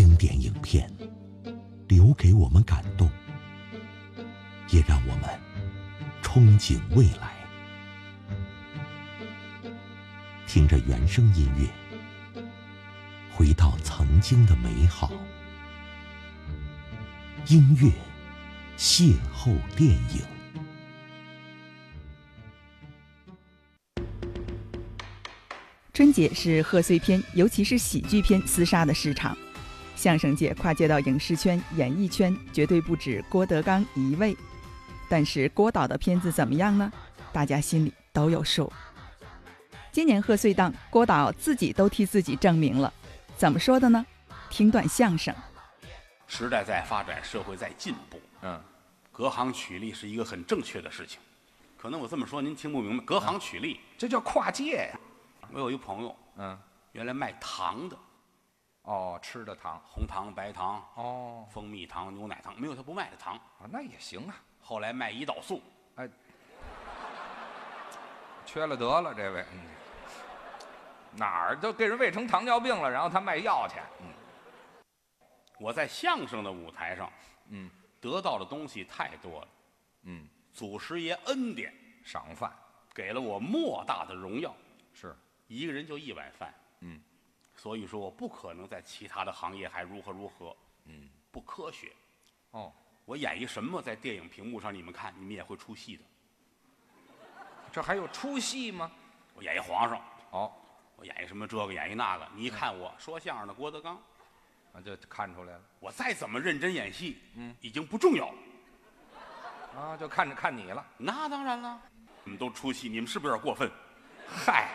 经典影片留给我们感动，也让我们憧憬未来。听着原声音乐，回到曾经的美好。音乐邂逅电影。春节是贺岁片，尤其是喜剧片厮杀的市场。相声界跨界到影视圈、演艺圈，绝对不止郭德纲一位。但是郭导的片子怎么样呢？大家心里都有数。今年贺岁档，郭导自己都替自己证明了。怎么说的呢？听段相声。时代在发展，社会在进步，嗯，隔行取利是一个很正确的事情。可能我这么说您听不明白，隔行取利。这叫跨界呀。我有一朋友，嗯，原来卖糖的，哦，吃的糖，红糖、白糖、哦，蜂蜜糖、牛奶糖，没有他不卖的糖。啊，那也行啊。后来卖胰岛素，哎，缺了得了，这位，嗯，哪儿都给人喂成糖尿病了，然后他卖药去，嗯我在相声的舞台上嗯得到的东西太多了。嗯，祖师爷恩典赏饭给了我莫大的荣耀，是，一个人就一碗饭，嗯所以说我不可能在其他的行业还如何如何，嗯，不科学。哦，我演一什么，在电影屏幕上你们看，你们也会出戏的。这还有出戏吗？我演一皇上，哦，我演一什么这个，演一那个，你一看我说相声的郭德纲，啊，就看出来了，我再怎么认真演戏，嗯，已经不重要。啊，就看着看你了，那当然了，你们都出戏，你们是不是有点过分？嗨，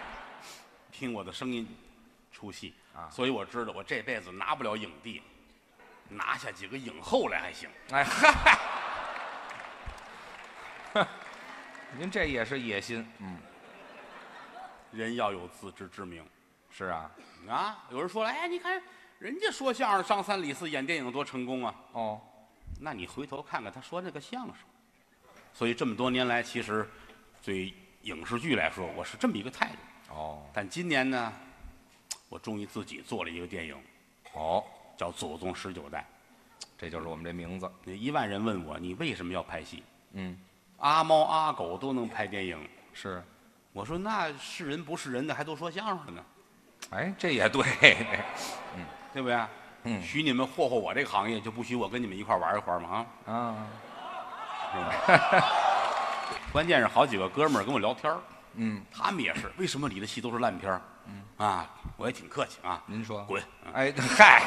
听我的声音出戏啊所以我知道我这辈子拿不了影帝，拿下几个影后来还行。哎嗨，您这也是野心，嗯，人要有自知之明是啊，啊！有人说了，哎，你看人家说相声张三李四演电影多成功啊，哦，那你回头看看他说那个相声。所以这么多年来，其实对影视剧来说，我是这么一个态度。哦，但今年呢，我终于自己做了一个电影，哦，叫《祖宗十九代这就是我们这名字，》。那一万人问我，你为什么要拍戏？嗯，阿猫阿狗都能拍电影，是，我说那是人不是人的，还都说相声的呢，哎，这也对，对不对？嗯许你们霍霍我这个行业，就不许我跟你们一块儿玩一会儿吗？啊，啊，是吧？关键是好几个哥们儿跟我聊天儿嗯，他们也是，为什么你的戏都是烂片儿？啊，我也挺客气啊，您说，滚！啊哎，嗨，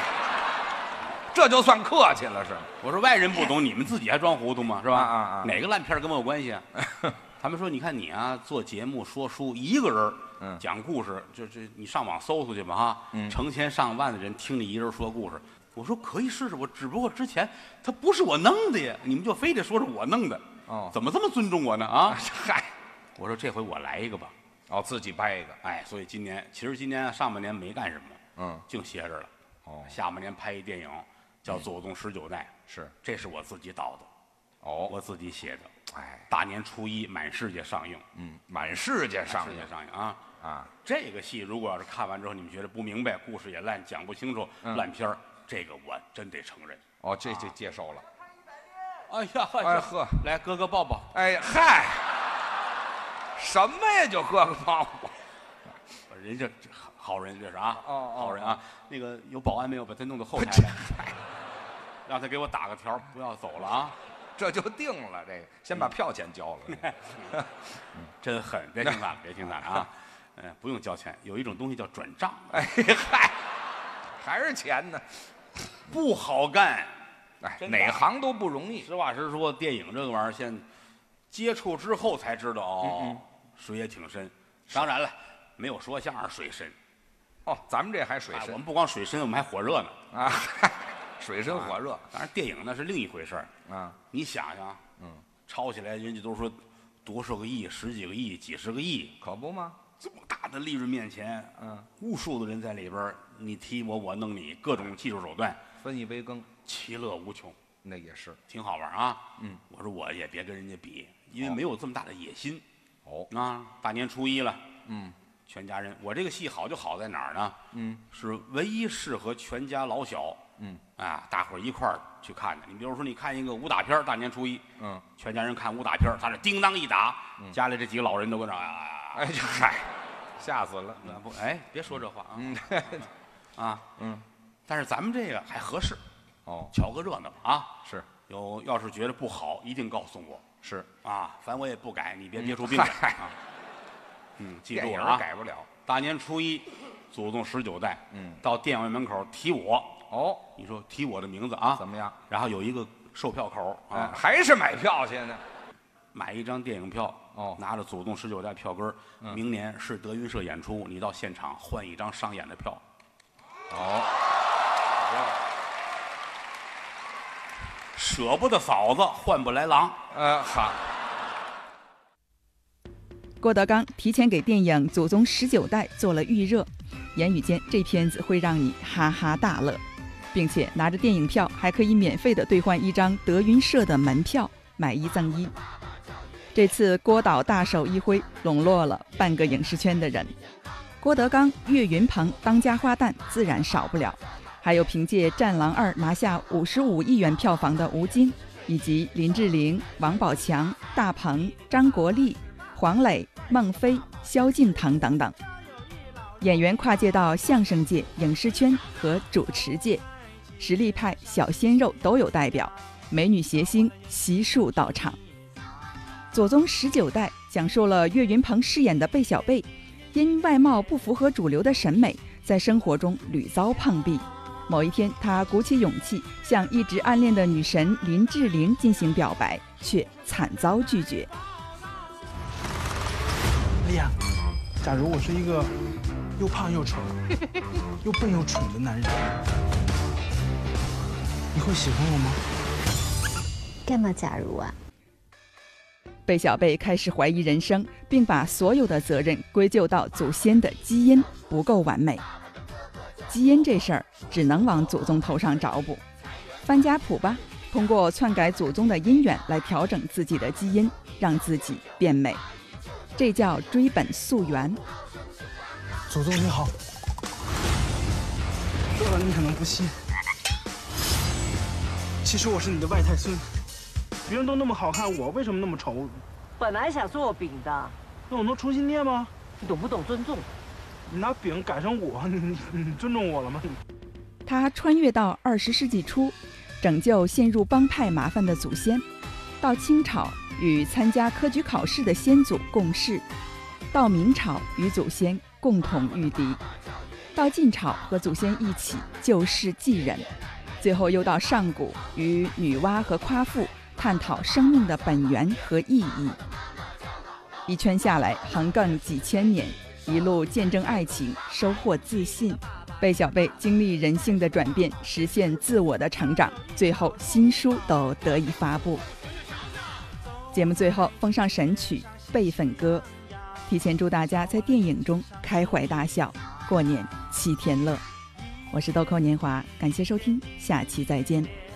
这就算客气了是吗？我说外人不懂，你们自己还装糊涂吗？是吧？啊啊啊哪个烂片儿跟我有关系啊？他们说，你看你啊，做节目说书，一个人讲故事，这这你上网搜搜去吧哈，嗯成千上万的人听你一人说故事。我说可以试试，我只不过之前他不是我弄的呀，你们就非得说是我弄的，哦怎么这么尊重我呢？啊，嗨，我说这回我来一个吧，哦，自己掰一个，哎，所以今年其实今年上半年没干什么，嗯，净歇着了。哦，下半年拍一电影叫《祖宗十九代》，是，这是我自己导的，哦，我自己写的。哎，大年初一满世界上映，嗯，满世界上世界映上映啊！啊，这个戏如果要是看完之后你们觉得不明白，故事也烂，讲不清楚，嗯烂片儿，这个我真得承认。哦，这就接受了，哎呀，哎呵，来哥哥抱抱。哎嗨，什么呀，就喝个泡泡，人家这好好人这是啊，哦哦好人啊。那个有保安没有？把他弄到后台来，让他给我打个条，不要走了啊！这就定了，这个先把票钱交了，真狠，别听他的，别听他的啊！嗯，不用交钱，有一种东西叫转账，哎嗨，还是钱呢，不好干。哎，哪行都不容易，实话实说，电影这个玩意儿，现接触之后才知道哦，嗯。水也挺深。当然了，没有说相声水深，哦，咱们这还水深。哎我们不光水深，我们还火热呢。啊，水深火热。当然，电影那是另一回事儿。啊，你想想，嗯，抄起来，人家都说多少个亿、十几个亿、几十个亿，可不吗？这么大的利润面前，嗯，无数的人在里边儿，你踢我，我弄你，各种技术手段，分一杯羹，其乐无穷，那也是，挺好玩啊。嗯，我说我也别跟人家比，因为哦没有这么大的野心。哦，啊，大年初一了，嗯全家人，我这个戏好就好在哪儿呢？嗯，是唯一适合全家老小嗯啊，大伙儿一块儿去看的。你比如说，你看一个武打片儿大年初一，嗯，全家人看武打片儿他这叮当一打，家里这几个老人都跟那啊，哎呀嗨，吓死了。那不哎，别说这话啊嗯 啊！嗯，但是咱们这个还合适，哦，瞧个热闹啊。是。有要是觉得不好，一定告诉我。是，啊，反正我也不改，你别嗯憋出病来。嗯，记住了啊，改不了。大年初一，祖宗十九代，嗯，到店外门口提我，哦，你说提我的名字啊，怎么样？然后有一个售票口哎啊，，还是买票去呢？买一张电影票，哦。拿着祖宗十九代票根明年是德云社演出，你到现场换一张上演的票。哦，舍不得嫂子，换不来狼。呃，好，郭德纲提前给电影《祖宗十九代》做了预热，言语间这片子会让你哈哈大乐，并且拿着电影票还可以免费的兑换一张德云社的门票，买一赠一。这次郭导大手一挥，笼络了半个影视圈的人。郭德纲、岳云鹏当家花旦自然少不了，还有凭借《战狼二》拿下五十五亿元票房的吴京，以及林志玲、王宝强、大鹏、张国立、黄磊、孟非、萧敬腾等等。演员跨界到相声界、影视圈和主持界，实力派、小鲜肉都有代表，美女谐星悉数到场。左宗十九代讲述了岳云鹏饰演的贝小贝，因外貌不符合主流的审美，在生活中屡遭碰壁。某一天，他鼓起勇气向一直暗恋的女神林志玲进行表白，却惨遭拒绝。哎呀，假如我是一个又胖又丑、又笨又蠢的男人，你会喜欢我吗？干嘛假如啊？贝小贝开始怀疑人生，并把所有的责任归咎到祖先的基因不够完美。基因这事儿只能往祖宗头上找补，翻家谱吧，通过篡改祖宗的姻缘来调整自己的基因，让自己变美，这叫追本溯源。祖宗你好，呃，你可能不信，其实我是你的外太孙。别人都那么好看，我为什么那么丑？本来想做饼的，那我能重新念吗？你懂不懂尊重？你拿饼改成我，你 你尊重我了吗？他穿越到二十世纪初，拯救陷入帮派麻烦的祖先；到清朝与参加科举考试的先祖共事；到明朝与祖先共同御敌；到晋朝和祖先一起救世济人；最后又到上古与女娲和夸父探讨生命的本源和意义。一圈下来，横亘几千年，一路见证爱情，收获自信。贝小贝经历人性的转变，实现自我的成长，最后新书都得以发布。节目最后奉上神曲《辈分歌》，提前祝大家在电影中开怀大笑，过年七天乐。我是豆蔻年华，感谢收听，下期再见。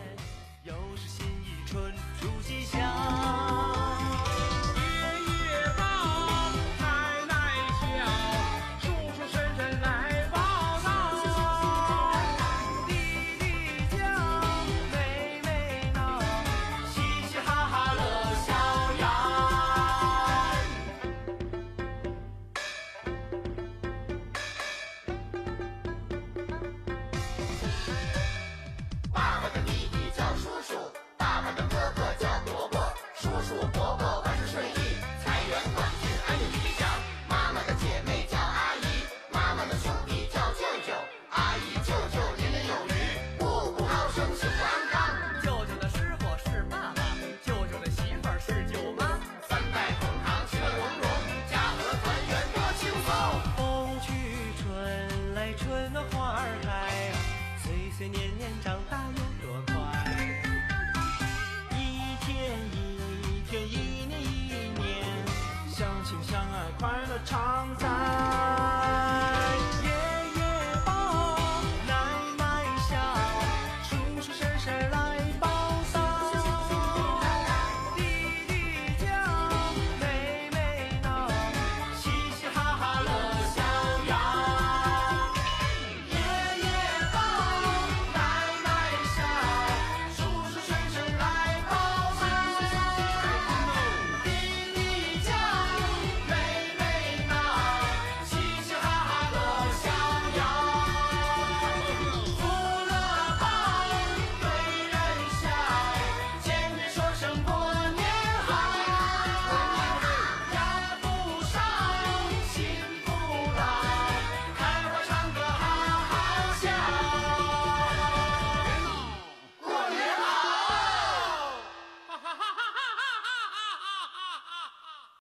心相爱快乐常在。